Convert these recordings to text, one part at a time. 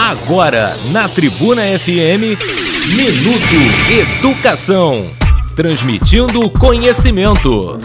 Agora, na Tribuna FM, Minuto Educação. Transmitindo conhecimento.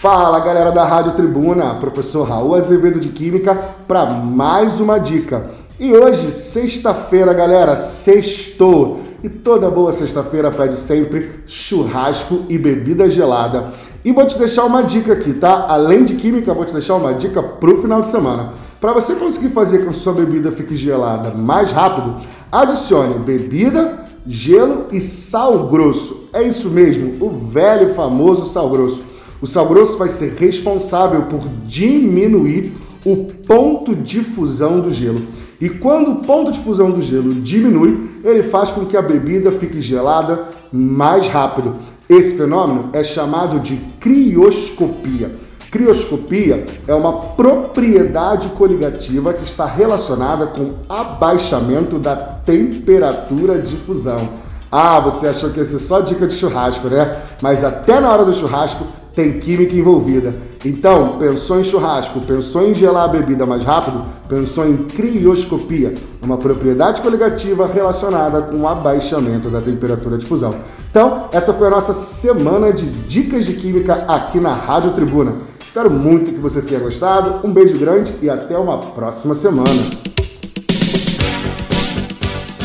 Fala galera da Rádio Tribuna, professor Raul Azevedo de Química para mais uma dica. E hoje, sexta-feira, galera, sextou. E toda boa sexta-feira pede sempre churrasco e bebida gelada. E vou te deixar uma dica aqui, tá? Além de química, vou te deixar uma dica pro final de semana. Para você conseguir fazer com que sua bebida fique gelada mais rápido, adicione bebida, gelo e sal grosso. É isso mesmo, o velho famoso sal grosso. O sal grosso vai ser responsável por diminuir o ponto de fusão do gelo. E quando o ponto de fusão do gelo diminui, ele faz com que a bebida fique gelada mais rápido. Esse fenômeno é chamado de crioscopia. Crioscopia é uma propriedade coligativa que está relacionada com abaixamento da temperatura de fusão. Ah, você achou que ia ser só dica de churrasco, né? Mas até na hora do churrasco tem química envolvida. Então, pensou em churrasco, pensou em gelar a bebida mais rápido, pensou em crioscopia, uma propriedade coligativa relacionada com o abaixamento da temperatura de fusão. Então, essa foi a nossa semana de dicas de química aqui na Rádio Tribuna. Espero muito que você tenha gostado. Um beijo grande e até uma próxima semana.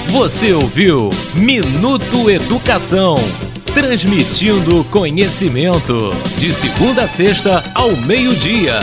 Você ouviu Minuto Educação. Transmitindo conhecimento. De segunda a sexta ao meio-dia.